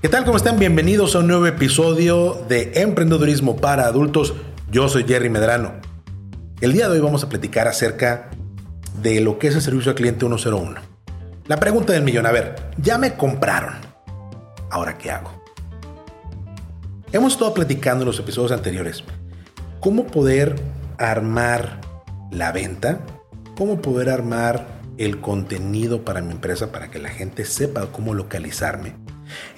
¿Qué tal? ¿Cómo están? Bienvenidos a un nuevo episodio de Emprendedurismo para Adultos. Yo soy Jerry Medrano. El día de hoy vamos a platicar acerca de lo que es el servicio al cliente 101. La pregunta del millón, a ver, ya me compraron. ¿Ahora qué hago? Hemos estado platicando en los episodios anteriores cómo poder armar la venta, cómo poder armar el contenido para mi empresa para que la gente sepa cómo localizarme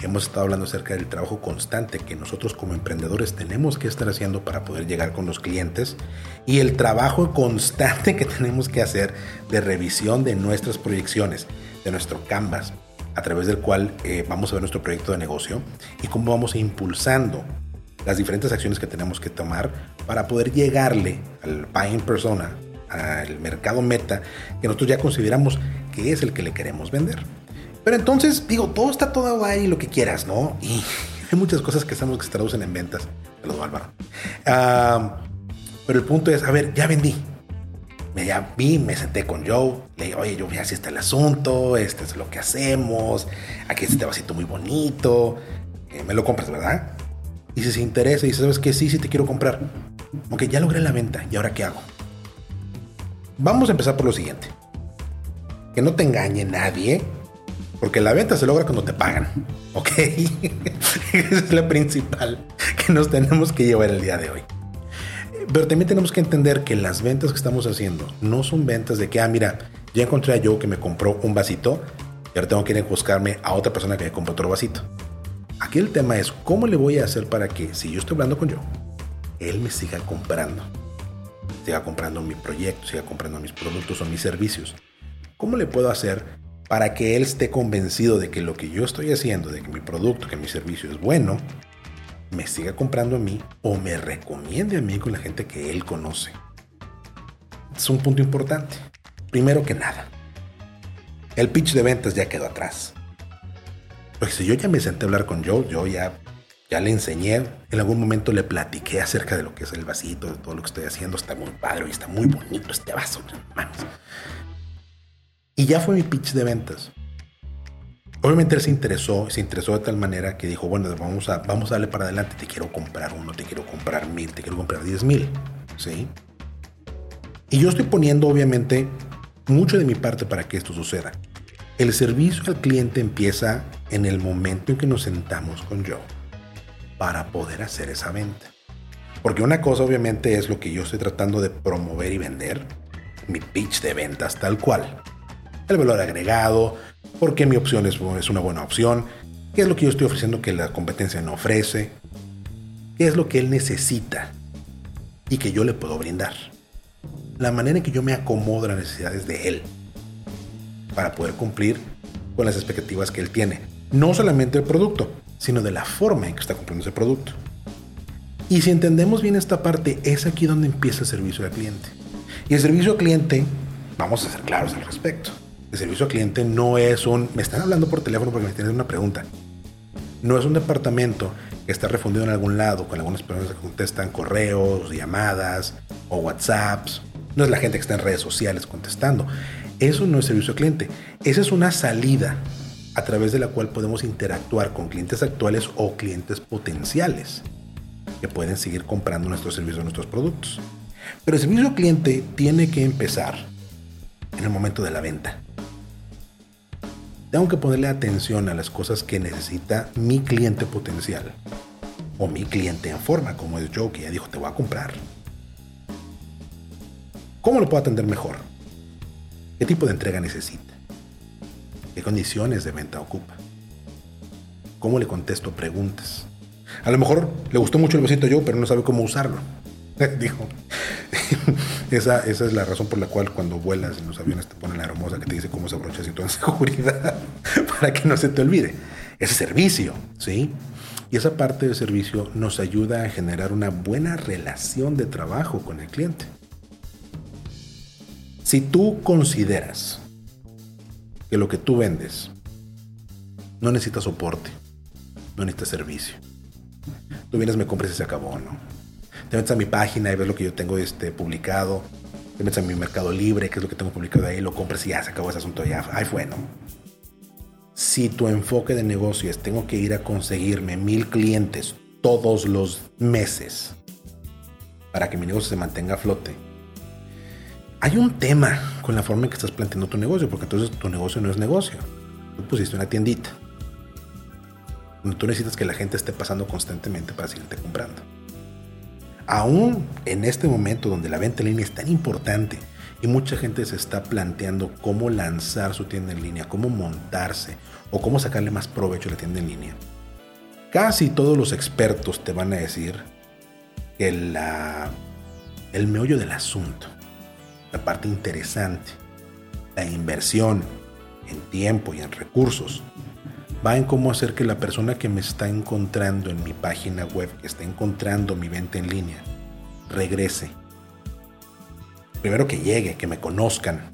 Hemos estado hablando acerca del trabajo constante que nosotros como emprendedores tenemos que estar haciendo para poder llegar con los clientes y el trabajo constante que tenemos que hacer de revisión de nuestras proyecciones, de nuestro canvas, a través del cual eh, vamos a ver nuestro proyecto de negocio y cómo vamos impulsando las diferentes acciones que tenemos que tomar para poder llegarle al buying persona, al mercado meta que nosotros ya consideramos que es el que le queremos vender. Pero entonces, digo, todo está todo ahí, lo que quieras, ¿no? Y hay muchas cosas que sabemos que se traducen en ventas. Perdón, Álvaro. pero el punto es, a ver, ya vendí. Me ya vi, me senté con Joe, le dije, oye, yo vi así está el asunto, este es lo que hacemos, aquí está este vasito muy bonito, eh, me lo compras, ¿verdad? Y si se interesa y sabes que sí, sí te quiero comprar. Ok, ya logré la venta, ¿y ahora qué hago? Vamos a empezar por lo siguiente. Que no te engañe nadie porque la venta se logra cuando te pagan. ¿Ok? Esa es la principal que nos tenemos que llevar el día de hoy. Pero también tenemos que entender que las ventas que estamos haciendo no son ventas de que, ah, mira, ya encontré a yo que me compró un vasito y ahora tengo que ir a buscarme a otra persona que me compró otro vasito. Aquí el tema es cómo le voy a hacer para que, si yo estoy hablando con yo, él me siga comprando. Siga comprando mi proyecto, siga comprando mis productos o mis servicios. ¿Cómo le puedo hacer para que él esté convencido de que lo que yo estoy haciendo, de que mi producto, que mi servicio es bueno, me siga comprando a mí o me recomiende a mí con la gente que él conoce. Es un punto importante. Primero que nada, el pitch de ventas ya quedó atrás. Porque si yo ya me senté a hablar con Joe, yo ya, ya le enseñé, en algún momento le platiqué acerca de lo que es el vasito, de todo lo que estoy haciendo, está muy padre y está muy bonito este vaso, hermanos. Y ya fue mi pitch de ventas. Obviamente él se interesó, se interesó de tal manera que dijo, bueno, vamos a, vamos a darle para adelante, te quiero comprar uno, te quiero comprar mil, te quiero comprar diez mil. ¿Sí? Y yo estoy poniendo obviamente mucho de mi parte para que esto suceda. El servicio al cliente empieza en el momento en que nos sentamos con Joe para poder hacer esa venta. Porque una cosa obviamente es lo que yo estoy tratando de promover y vender, mi pitch de ventas tal cual el valor agregado, por qué mi opción es, una buena opción, qué es lo que yo estoy ofreciendo que la competencia no ofrece, qué es lo que él necesita y que yo le puedo brindar. La manera en que yo me acomodo a las necesidades de él para poder cumplir con las expectativas que él tiene. No solamente el producto, sino de la forma en que está cumpliendo ese producto. Y si entendemos bien esta parte, es aquí donde empieza el servicio al cliente. Y el servicio al cliente, vamos a ser claros al respecto, el servicio al cliente no es un... Me están hablando por teléfono porque me tienen una pregunta. No es un departamento que está refundido en algún lado con algunas personas que contestan correos, llamadas o WhatsApps. No es la gente que está en redes sociales contestando. Eso no es servicio al cliente. Esa es una salida a través de la cual podemos interactuar con clientes actuales o clientes potenciales que pueden seguir comprando nuestros servicios nuestros productos. Pero el servicio al cliente tiene que empezar en el momento de la venta tengo que ponerle atención a las cosas que necesita mi cliente potencial o mi cliente en forma, como es Joe, que ya dijo, te voy a comprar. ¿Cómo lo puedo atender mejor? ¿Qué tipo de entrega necesita? ¿Qué condiciones de venta ocupa? ¿Cómo le contesto preguntas? A lo mejor le gustó mucho el besito Joe, pero no sabe cómo usarlo. Dijo, esa, esa es la razón por la cual cuando vuelas en los aviones te ponen la hermosa que te dice cómo se abrocha cinturón de seguridad para que no se te olvide. ese servicio, ¿sí? Y esa parte del servicio nos ayuda a generar una buena relación de trabajo con el cliente. Si tú consideras que lo que tú vendes no necesita soporte, no necesita servicio, tú vienes, me compras y se acabó, ¿no? Te metes a mi página y ves lo que yo tengo este, publicado, te metes a mi Mercado Libre, que es lo que tengo publicado ahí, lo compras y ya se acabó ese asunto, ya, ahí fue, ¿no? Si tu enfoque de negocio es tengo que ir a conseguirme mil clientes todos los meses para que mi negocio se mantenga a flote, hay un tema con la forma en que estás planteando tu negocio, porque entonces tu negocio no es negocio. Tú pusiste una tiendita. Tú necesitas que la gente esté pasando constantemente para seguirte comprando aún en este momento donde la venta en línea es tan importante y mucha gente se está planteando cómo lanzar su tienda en línea, cómo montarse o cómo sacarle más provecho a la tienda en línea, casi todos los expertos te van a decir que la, el meollo del asunto, la parte interesante, la inversión en tiempo y en recursos, va en cómo hacer que la persona que me está encontrando en mi página web, que está encontrando mi venta en línea, regrese. Primero que llegue, que me conozcan.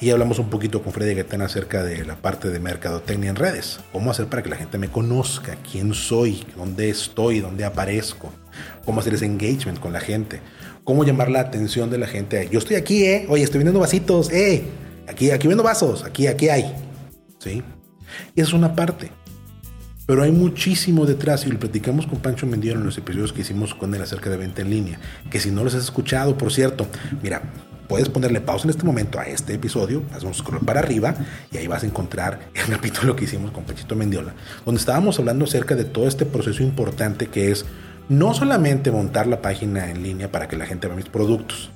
Y hablamos un poquito con Freddy Gaetán acerca de la parte de mercadotecnia en redes. Cómo hacer para que la gente me conozca, quién soy, dónde estoy, dónde aparezco. Cómo hacer ese engagement con la gente. Cómo llamar la atención de la gente. Yo estoy aquí, ¿eh? Oye, estoy vendiendo vasitos, ¿eh? Aquí, aquí vendo vasos, aquí, aquí hay. ¿Sí? Es una parte. Pero hay muchísimo detrás y lo platicamos con Pancho Mendiola en los episodios que hicimos con él acerca de venta en línea. Que si no los has escuchado, por cierto, mira, puedes ponerle pausa en este momento a este episodio, haz un scroll para arriba y ahí vas a encontrar el capítulo que hicimos con Panchito Mendiola, donde estábamos hablando acerca de todo este proceso importante que es no solamente montar la página en línea para que la gente vea mis productos,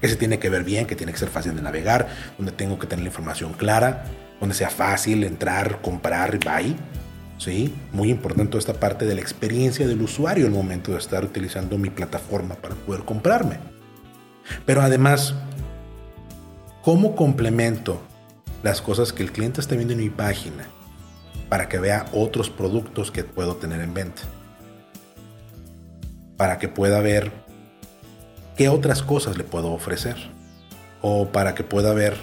que se tiene que ver bien, que tiene que ser fácil de navegar, donde tengo que tener la información clara, donde sea fácil entrar, comprar, buy. ¿sí? Muy importante toda esta parte de la experiencia del usuario el momento de estar utilizando mi plataforma para poder comprarme. Pero además, ¿cómo complemento las cosas que el cliente está viendo en mi página para que vea otros productos que puedo tener en venta? Para que pueda ver qué otras cosas le puedo ofrecer. O para que pueda ver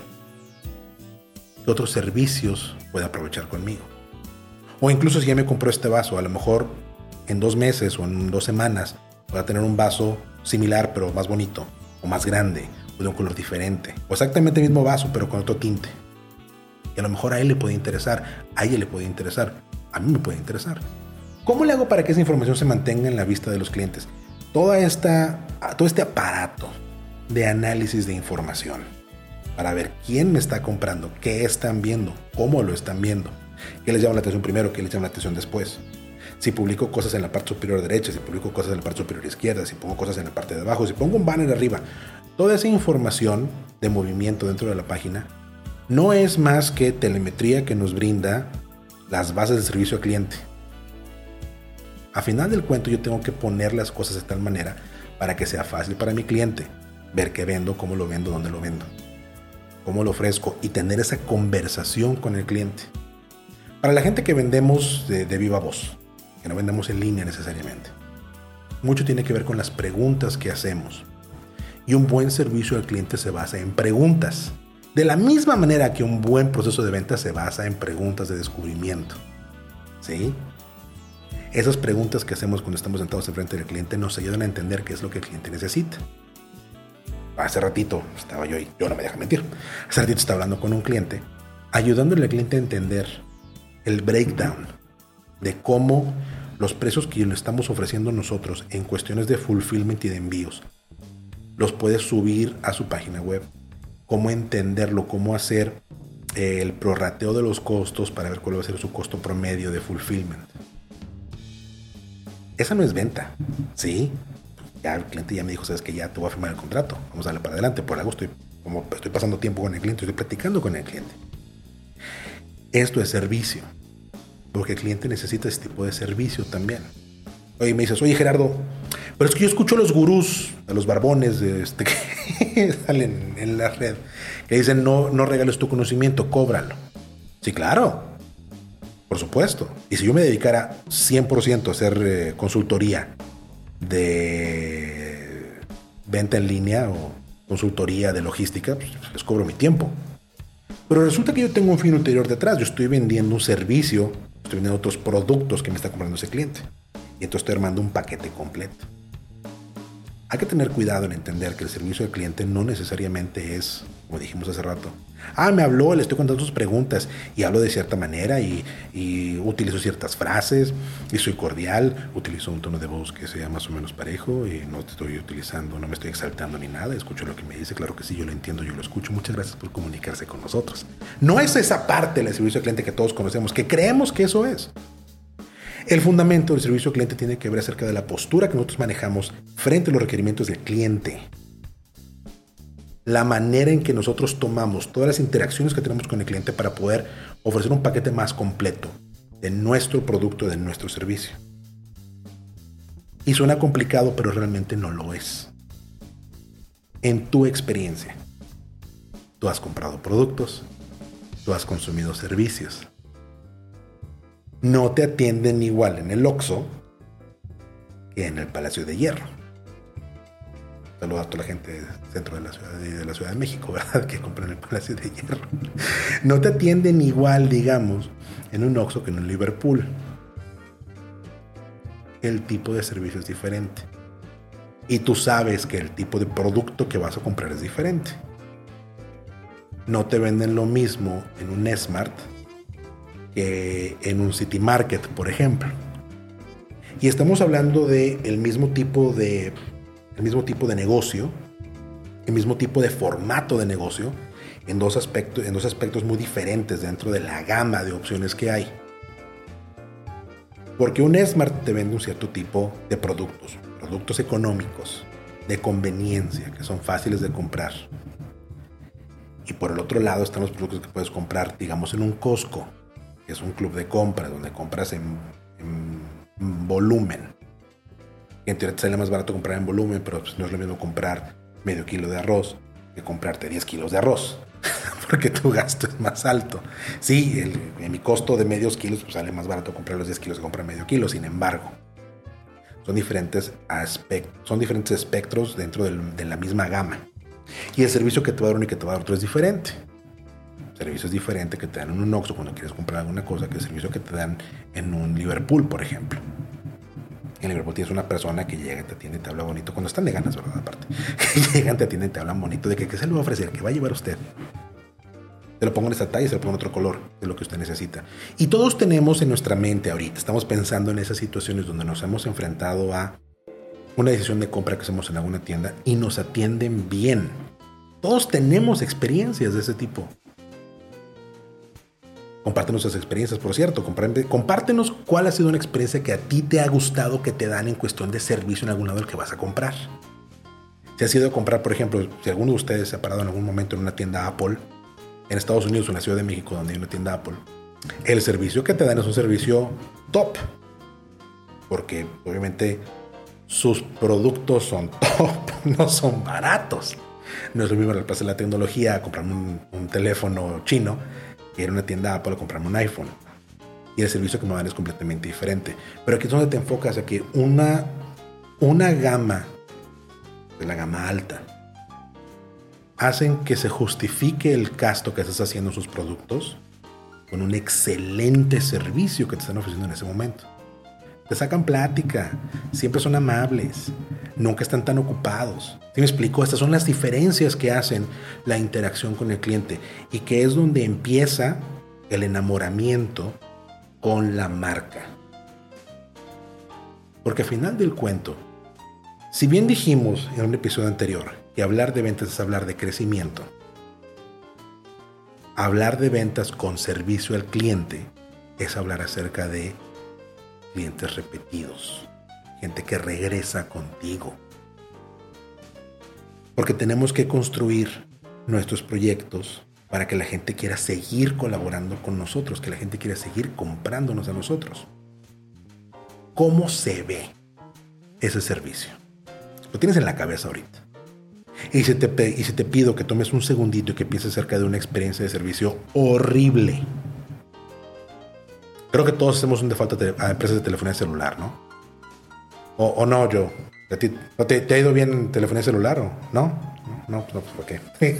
qué otros servicios puede aprovechar conmigo. O incluso si ya me compró este vaso, a lo mejor en dos meses o en dos semanas voy a tener un vaso similar pero más bonito o más grande o de un color diferente. O exactamente el mismo vaso pero con otro tinte. Y a lo mejor a él le puede interesar, a ella le puede interesar, a mí me puede interesar. ¿Cómo le hago para que esa información se mantenga en la vista de los clientes? Toda esta, todo este aparato de análisis de información para ver quién me está comprando, qué están viendo, cómo lo están viendo, qué les llama la atención primero, qué les llama la atención después. Si publico cosas en la parte superior derecha, si publico cosas en la parte superior izquierda, si pongo cosas en la parte de abajo, si pongo un banner arriba, toda esa información de movimiento dentro de la página no es más que telemetría que nos brinda las bases de servicio al cliente. A final del cuento yo tengo que poner las cosas de tal manera para que sea fácil para mi cliente ver qué vendo, cómo lo vendo, dónde lo vendo cómo lo ofrezco y tener esa conversación con el cliente. Para la gente que vendemos de, viva voz, que no vendemos en línea necesariamente, mucho tiene que ver con las preguntas que hacemos. Y un buen servicio al cliente se basa en preguntas. De la misma manera que un buen proceso de venta se basa en preguntas de descubrimiento. ¿Sí? Esas preguntas que hacemos cuando estamos sentados enfrente del cliente nos ayudan a entender qué es lo que el cliente necesita hace ratito estaba yo y yo no me dejo mentir. Hace ratito estaba hablando con un cliente, ayudándole al cliente a entender el breakdown de cómo los precios que le estamos ofreciendo nosotros en cuestiones de fulfillment y de envíos los puede subir a su página web. Cómo entenderlo, cómo hacer eh, el prorrateo de los costos para ver cuál va a ser su costo promedio de fulfillment. Esa no es venta, ¿sí? Ya el cliente ya me dijo, sabes que ya te voy a firmar el contrato, vamos a darle para adelante, por algo estoy, como estoy pasando tiempo con el cliente, estoy platicando con el cliente. Esto es servicio, porque el cliente necesita este tipo de servicio también. Oye, me dices, oye Gerardo, pero es que yo escucho a los gurús, a los barbones este, que salen en la red, que dicen, no, no regales tu conocimiento, cóbralo. Sí, claro. Por supuesto. Y si yo me dedicara 100% a hacer eh, consultoría de venta en línea o consultoría de logística, pues les cobro mi tiempo. Pero resulta que yo tengo un fin ulterior detrás. Yo estoy vendiendo un servicio, estoy vendiendo otros productos que me está comprando ese cliente. Y entonces estoy armando un paquete completo. Hay que tener cuidado en entender que el servicio al cliente no necesariamente es, como dijimos hace rato, ah, me habló, le estoy contando sus preguntas y hablo de cierta manera y, utilizo ciertas frases y soy cordial, utilizo un tono de voz que sea más o menos parejo y no estoy utilizando, no me estoy exaltando ni nada, escucho lo que me dice, claro que sí, yo lo entiendo, yo lo escucho, muchas gracias por comunicarse con nosotros. No es esa parte del servicio al cliente que todos conocemos, que creemos que eso es. El fundamento del servicio al cliente tiene que ver acerca de la postura que nosotros manejamos frente a los requerimientos del cliente. La manera en que nosotros tomamos todas las interacciones que tenemos con el cliente para poder ofrecer un paquete más completo de nuestro producto, de nuestro servicio. Y suena complicado, pero realmente no lo es. En tu experiencia, tú has comprado productos, tú has consumido servicios, no te atienden igual en el Oxxo que en el Palacio de Hierro. Saludos a toda la gente del centro de la Ciudad de, la Ciudad de México, ¿verdad? Que compran el Palacio de Hierro. No te atienden igual, digamos, en un Oxxo que en un Liverpool. El tipo de servicio es diferente. Y tú sabes que el tipo de producto que vas a comprar es diferente. No te venden lo mismo en un Smart que en un City Market, por ejemplo. Y estamos hablando de el mismo tipo de el mismo tipo de negocio, el mismo tipo de formato de negocio en dos aspectos en dos aspectos muy diferentes dentro de la gama de opciones que hay. Porque un Smart te vende un cierto tipo de productos, productos económicos, de conveniencia, que son fáciles de comprar. Y por el otro lado están los productos que puedes comprar, digamos, en un Costco, es un club de compra donde compras en, volumen. En teoría te sale más barato comprar en volumen, pero pues, no es lo mismo comprar medio kilo de arroz que comprarte 10 kilos de arroz, porque tu gasto es más alto. Sí, en mi costo de medios kilos pues, sale más barato comprar los 10 kilos que comprar medio kilo, sin embargo. Son diferentes, aspectos, son diferentes espectros dentro de la misma gama. Y el servicio que te va a dar uno y que te va a dar otro es diferente servicios diferentes que te dan en un Oxxo cuando quieres comprar alguna cosa que el servicio que te dan en un Liverpool, por ejemplo. En Liverpool tienes una persona que llega, te atiende, te habla bonito. Cuando están de ganas, ¿verdad? Aparte. Llegan, te atienden, te hablan bonito. De que qué se le va a ofrecer, que va a llevar usted. Se lo pongo en esta talla, se lo pongo en otro color, de lo que usted necesita. Y todos tenemos en nuestra mente ahorita, estamos pensando en esas situaciones donde nos hemos enfrentado a una decisión de compra que hacemos en alguna tienda y nos atienden bien. Todos tenemos experiencias de ese tipo. Compártenos esas experiencias, por cierto. Compártenos cuál ha sido una experiencia que a ti te ha gustado que te dan en cuestión de servicio en algún lado del que vas a comprar. Si has ido a comprar, por ejemplo, si alguno de ustedes se ha parado en algún momento en una tienda Apple, en Estados Unidos o en la Ciudad de México, donde hay una tienda Apple, el servicio que te dan es un servicio top. Porque obviamente sus productos son top, no son baratos. No es lo mismo el de la tecnología, comprar un teléfono chino ir a una tienda Apple a comprarme un iPhone. Y el servicio que me dan es completamente diferente. Pero aquí es donde te enfocas a que una, una gama, de la gama alta, hacen que se justifique el gasto que estás haciendo en sus productos con un excelente servicio que te están ofreciendo en ese momento. Te sacan plática, siempre son amables, nunca están tan ocupados. ¿Sí me explico? Estas son las diferencias que hacen la interacción con el cliente y que es donde empieza el enamoramiento con la marca. Porque al final del cuento, si bien dijimos en un episodio anterior que hablar de ventas es hablar de crecimiento, hablar de ventas con servicio al cliente es hablar acerca de clientes repetidos, gente que regresa contigo. Porque tenemos que construir nuestros proyectos para que la gente quiera seguir colaborando con nosotros, que la gente quiera seguir comprándonos a nosotros. ¿Cómo se ve ese servicio? Lo tienes en la cabeza ahorita. Y si te, pido que tomes un segundito y que pienses acerca de una experiencia de servicio horrible Creo que todos hacemos un default a empresas de telefonía celular, ¿no? O, no, yo. te, ha ido bien telefonía celular o no? No, no, pues ¿por qué?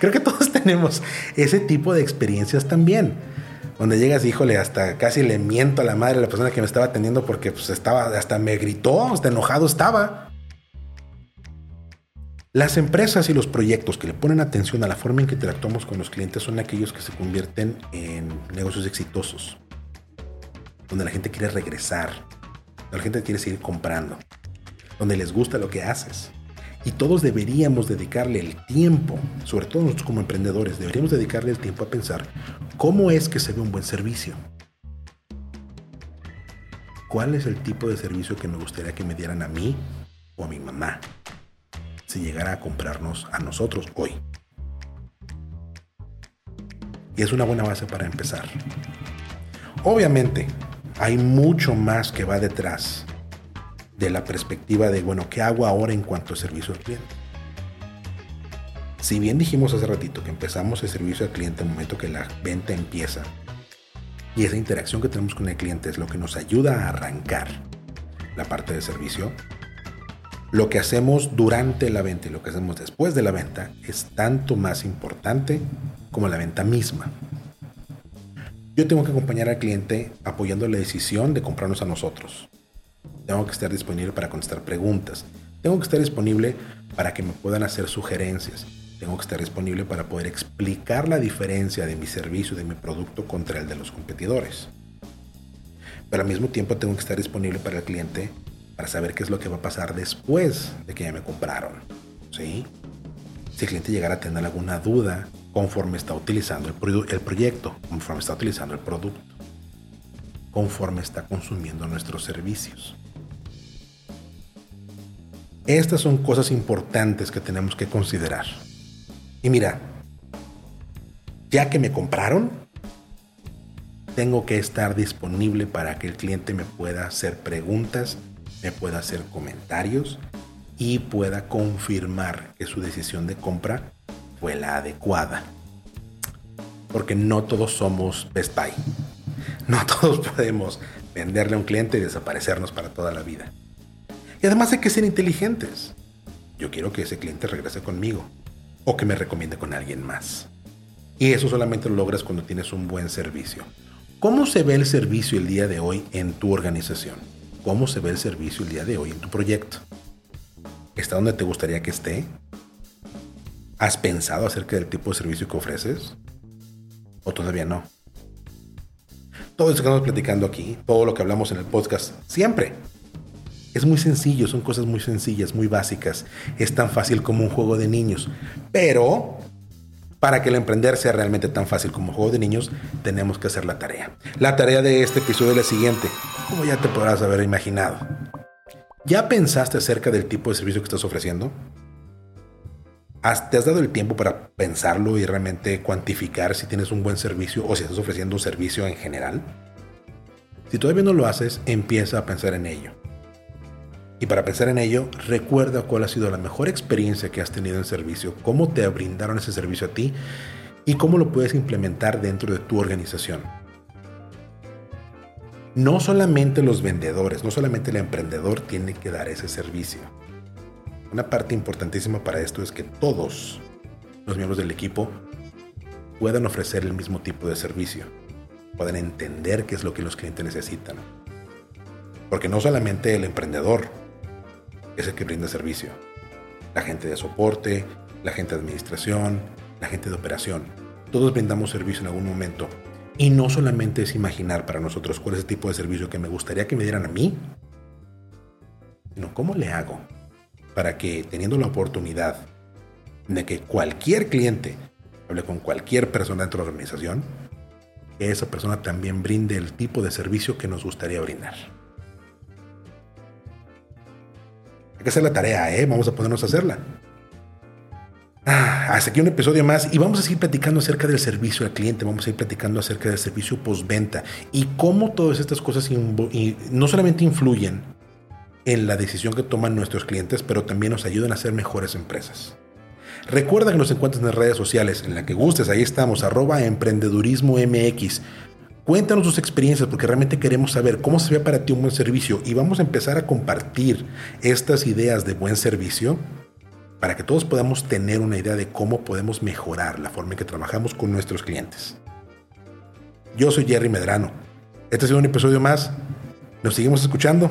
Creo que todos tenemos ese tipo de experiencias también. Donde llegas, híjole, hasta casi le miento a la madre de la persona que me estaba atendiendo porque pues estaba, hasta me gritó, hasta enojado estaba. Las empresas y los proyectos que le ponen atención a la forma en que interactuamos con los clientes son aquellos que se convierten en negocios exitosos, donde la gente quiere regresar, donde la gente quiere seguir comprando, donde les gusta lo que haces. Y todos deberíamos dedicarle el tiempo, sobre todo nosotros como emprendedores, deberíamos dedicarle el tiempo a pensar cómo es que se ve un buen servicio. ¿Cuál es el tipo de servicio que me gustaría que me dieran a mí o a mi mamá? si llegara a comprarnos a nosotros hoy. Y es una buena base para empezar. Obviamente, hay mucho más que va detrás de la perspectiva de, bueno, ¿qué hago ahora en cuanto a servicio al cliente? Si bien dijimos hace ratito que empezamos el servicio al cliente en el momento que la venta empieza, y esa interacción que tenemos con el cliente es lo que nos ayuda a arrancar la parte de servicio, lo que hacemos durante la venta y lo que hacemos después de la venta es tanto más importante como la venta misma. Yo tengo que acompañar al cliente apoyando la decisión de comprarnos a nosotros. Tengo que estar disponible para contestar preguntas. Tengo que estar disponible para que me puedan hacer sugerencias. Tengo que estar disponible para poder explicar la diferencia de mi servicio, de mi producto contra el de los competidores. Pero al mismo tiempo tengo que estar disponible para el cliente para saber qué es lo que va a pasar después de que ya me compraron. ¿sí? Si el cliente llegara a tener alguna duda conforme está utilizando el, proyecto, conforme está utilizando el producto, conforme está consumiendo nuestros servicios. Estas son cosas importantes que tenemos que considerar. Y mira, ya que me compraron, tengo que estar disponible para que el cliente me pueda hacer preguntas me pueda hacer comentarios y pueda confirmar que su decisión de compra fue la adecuada. Porque no todos somos Best Buy. No todos podemos venderle a un cliente y desaparecernos para toda la vida. Y además hay que ser inteligentes. Yo quiero que ese cliente regrese conmigo o que me recomiende con alguien más. Y eso solamente lo logras cuando tienes un buen servicio. ¿Cómo se ve el servicio el día de hoy en tu organización? cómo se ve el servicio el día de hoy en tu proyecto. ¿Está donde te gustaría que esté? ¿Has pensado acerca del tipo de servicio que ofreces? ¿O todavía no? Todo eso que estamos platicando aquí, todo lo que hablamos en el podcast, siempre. Es muy sencillo, son cosas muy sencillas, muy básicas. Es tan fácil como un juego de niños. Pero para que el emprender sea realmente tan fácil como un juego de niños, tenemos que hacer la tarea. La tarea de este episodio es la siguiente, como ya te podrás haber imaginado. ¿Ya pensaste acerca del tipo de servicio que estás ofreciendo? ¿Te has dado el tiempo para pensarlo y realmente cuantificar si tienes un buen servicio o si estás ofreciendo un servicio en general? Si todavía no lo haces, empieza a pensar en ello. Y para pensar en ello, recuerda cuál ha sido la mejor experiencia que has tenido en servicio, cómo te brindaron ese servicio a ti y cómo lo puedes implementar dentro de tu organización. No solamente los vendedores, no solamente el emprendedor tiene que dar ese servicio. Una parte importantísima para esto es que todos los miembros del equipo puedan ofrecer el mismo tipo de servicio, puedan entender qué es lo que los clientes necesitan. Porque no solamente el emprendedor es el que brinda servicio. La gente de soporte, la gente de administración, la gente de operación. Todos brindamos servicio en algún momento. Y no solamente es imaginar para nosotros cuál es el tipo de servicio que me gustaría que me dieran a mí, sino cómo le hago para que teniendo la oportunidad de que cualquier cliente hable con cualquier persona dentro de la organización, que esa persona también brinde el tipo de servicio que nos gustaría brindar. que hacer la tarea, ¿eh? Vamos a ponernos a hacerla. Ah, hasta aquí un episodio más y vamos a seguir platicando acerca del servicio al cliente, vamos a ir platicando acerca del servicio postventa y cómo todas estas cosas no solamente influyen en la decisión que toman nuestros clientes, pero también nos ayudan a ser mejores empresas. Recuerda que nos encuentras en las redes sociales, en la que gustes, ahí estamos, arroba. Cuéntanos tus experiencias porque realmente queremos saber cómo se ve para ti un buen servicio y vamos a empezar a compartir estas ideas de buen servicio para que todos podamos tener una idea de cómo podemos mejorar la forma en que trabajamos con nuestros clientes. Yo soy Jerry Medrano. Este ha sido un episodio más. Nos seguimos escuchando.